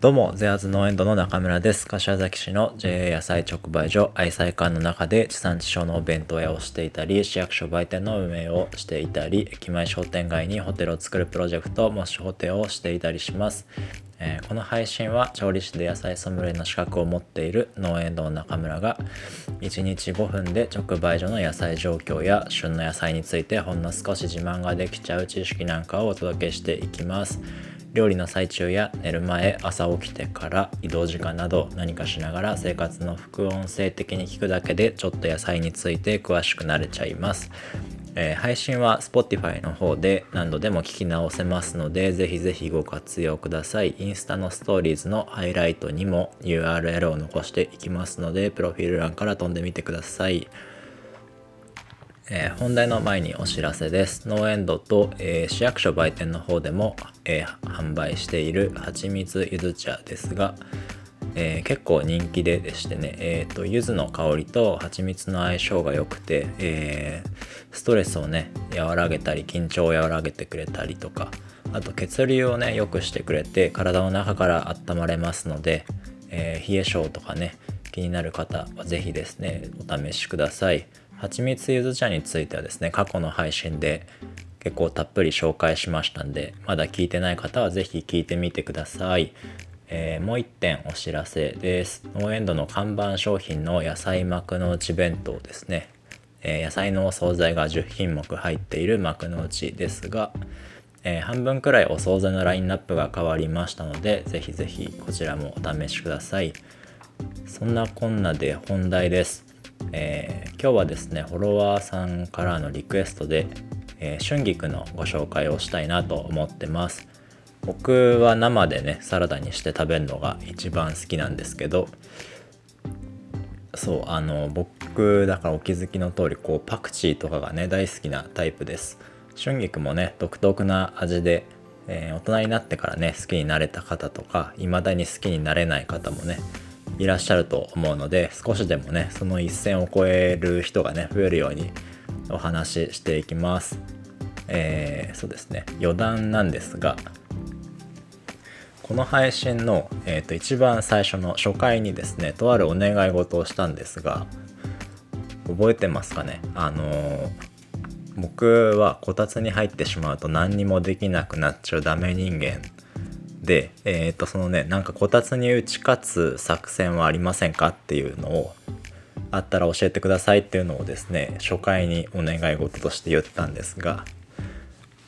どうも、ゼアズ農園ドの中村です。柏崎市の JA 野菜直売所愛妻館の中で地産地消のお弁当屋をしていたり、市役所売店の運営をしていたり、駅前商店街にホテルを作るプロジェクト、もしホテルをしていたりします。えーこの配信は調理師で野菜ソムリエの資格を持っている農園堂の中村が1日5分で直売所の野菜状況や旬の野菜についてほんの少し自慢ができちゃう知識なんかをお届けしていきます料理の最中や寝る前朝起きてから移動時間など何かしながら生活の副音声的に聞くだけでちょっと野菜について詳しくなれちゃいます。えー配信は Spotify の方で何度でも聞き直せますのでぜひぜひご活用ください。インスタのストーリーズのハイライトにも URL を残していきますのでプロフィール欄から飛んでみてください。えー本題の前にお知らせです。農園ドと、えー市役所売店の方でも、えー販売している蜂蜜ゆず茶ですが、え結構人気ででしてね、えーと柚子の香りと蜂蜜の相性が良くて、えストレスをね和らげたり緊張を和らげてくれたりとかあと血流をね良くしてくれて体の中から温まれますので、え冷え性とかね気になる方は是非ですねお試しください蜂蜜ゆず茶についてはですね過去の配信で結構たっぷり紹介しましたんでまだ聞いてない方は是非聞いてみてください。えーもう一点お知らせです。農園度の看板商品の野菜幕の内弁当ですね、えー野菜のお惣菜が10品目入っている幕の内ですが、えー半分くらいお惣菜のラインナップが変わりましたのでぜひぜひこちらもお試しください。そんなこんなで本題です、えー今日はですねフォロワーさんからのリクエストで、えー春菊のご紹介をしたいなと思ってます。僕は生でねサラダにして食べるのが一番好きなんですけどそうあの僕だからお気づきの通りこうパクチーとかがね大好きなタイプです。春菊もね独特な味で、えー大人になってからね好きになれた方とか未だに好きになれない方もねいらっしゃると思うので少しでもねその一線を越える人がね増えるようにお話ししていきます。えーそうですね。余談なんですがこの配信の、えー、と一番最初の初回にですねとあるお願い事をしたんですが覚えてますかね？あのー僕はこたつに入ってしまうと何にもできなくなっちゃうダメ人間でえっ、とそのねなんかこたつに打ち勝つ作戦はありませんかっていうのをあったら教えてくださいっていうのをですね初回にお願い事として言ったんですが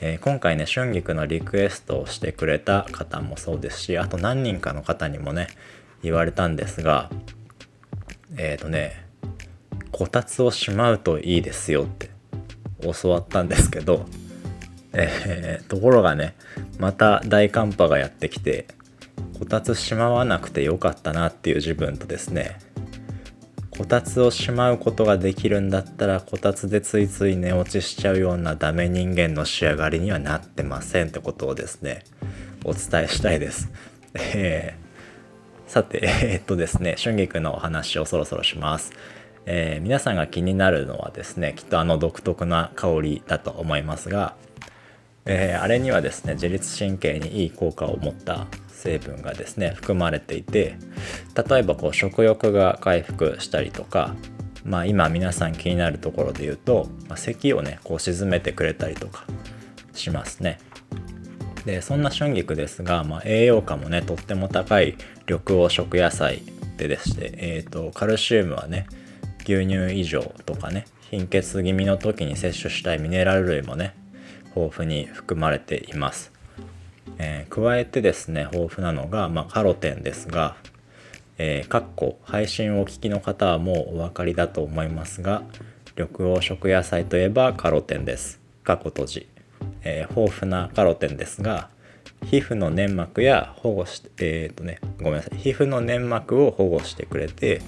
えー今回ね春菊のリクエストをしてくれた方もそうですしあと何人かの方にもね言われたんですがえっ、とねこたつをしまうといいですよって教わったんですけど、えーところがねまた大寒波がやってきてこたつしまわなくてよかったなっていう自分とですねこたつをしまうことができるんだったらこたつでついつい寝落ちしちゃうようなダメ人間の仕上がりにはなってませんってことをですねお伝えしたいです。えーさてえーっとですね春菊のお話をそろそろします。えー皆さんが気になるのはですねきっとあの独特な香りだと思いますが、えーあれにはですね自律神経にいい効果を持った成分がですね含まれていて例えばこう食欲が回復したりとかまあ今皆さん気になるところで言うと、まあ、咳をねこう沈めてくれたりとかしますね。でそんな春菊ですが、まあ、栄養価もねとっても高い緑黄色野菜ででして、えー、とカルシウムはね牛乳以上とかね貧血気味の時に摂取したいミネラル類もね豊富に含まれています、えー加えてですね豊富なのが、まあ、カロテンですがえーかっこ配信をお聞きの方はもうお分かりだと思いますが緑黄色野菜といえばカロテンです。かっこ閉じ、えー豊富なカロテンですが皮膚の粘膜や保護してえっ、とねごめんなさい。皮膚の粘膜を保護してくれて、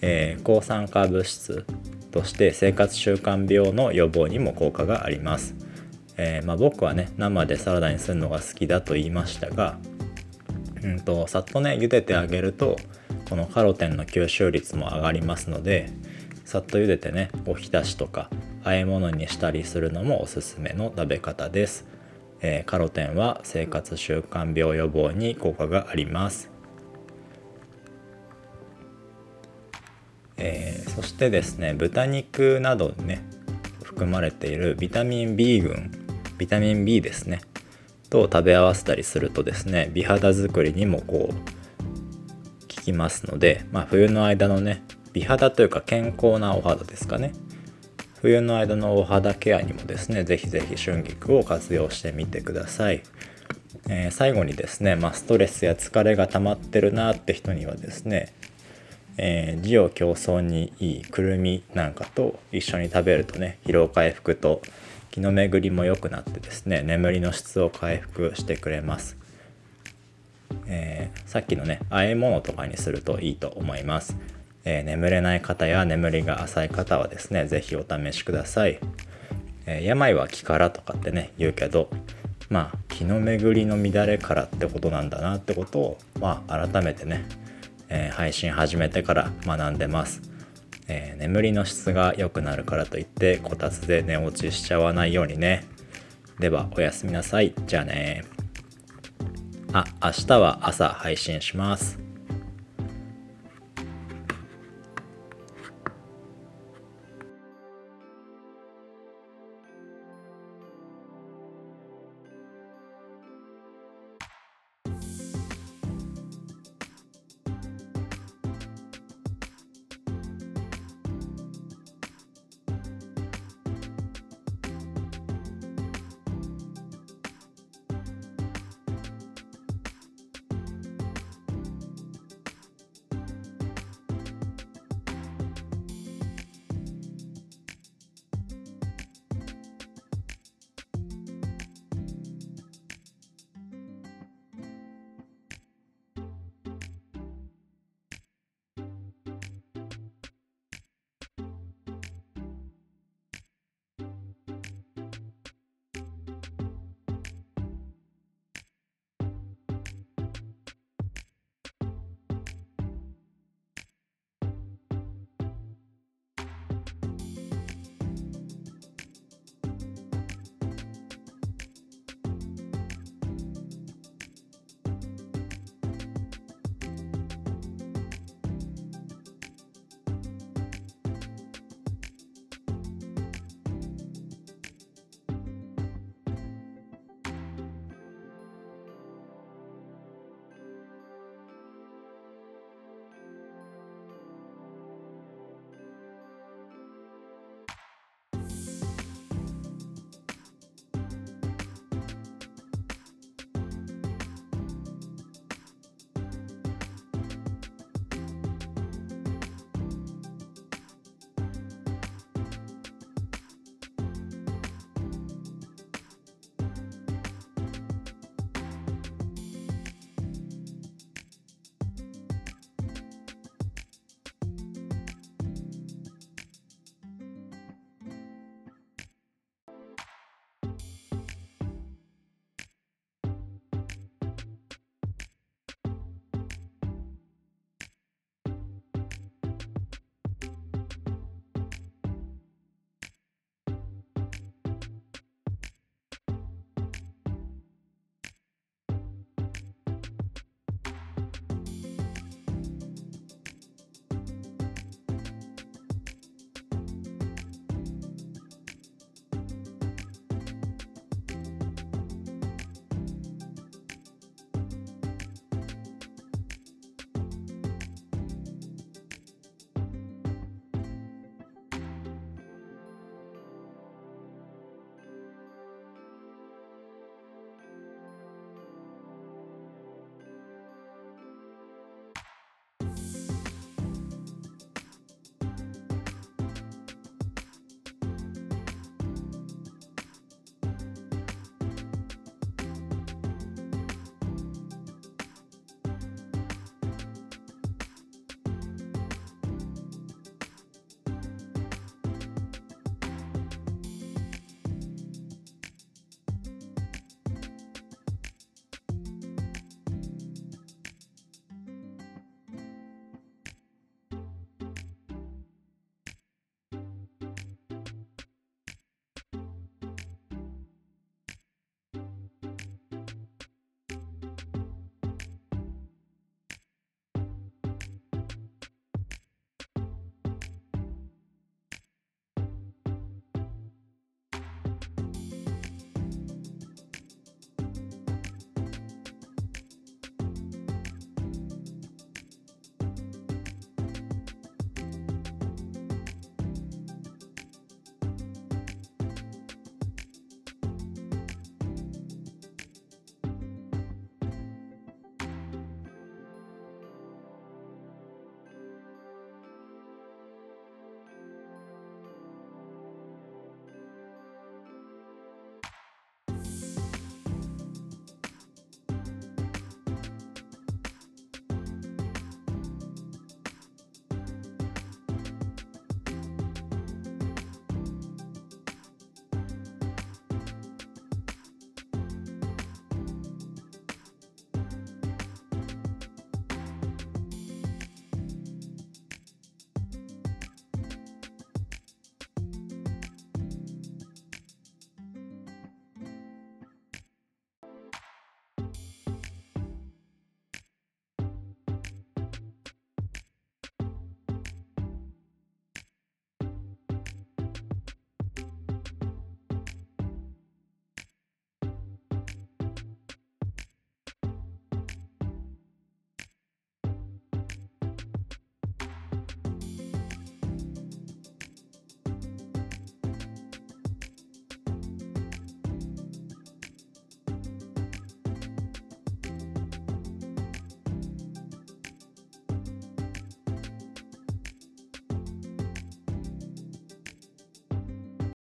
えー抗酸化物質として生活習慣病の予防にも効果があります、えーまあ、僕はね生でサラダにするのが好きだと言いましたがうんとさっとね茹でてあげるとこのカロテンの吸収率も上がりますのでさっと茹でてねおひたしとか和え物にしたりするのもおすすめの食べ方です、ええーカロテンは生活習慣病予防に効果があります、えーそしてですね豚肉などにね含まれているビタミン B 群ビタミン B ですね。と食べ合わせたりするとですね美肌作りにもこう効きますので、まあ、冬の間のね美肌というか健康なお肌ですかね。冬の間のお肌ケアにもですねぜひぜひ春菊を活用してみてください、えー最後にですね、まあ、ストレスや疲れが溜まってるなって人にはですねえー、滋養強壮にいいくるみなんかと一緒に食べるとね疲労回復と気の巡りも良くなってですね眠りの質を回復してくれます、えーさっきのね和え物とかにするといいと思います、えー眠れない方や眠りが浅い方はですね是非お試しください、えー病は気からとかってね言うけどまあ気の巡りの乱れからってことなんだなってことをまあ改めてねえー配信始めてから学んでます、えー眠りの質が良くなるからといってこたつで寝落ちしちゃわないようにね。ではおやすみなさい。じゃあねあ明日は朝配信します。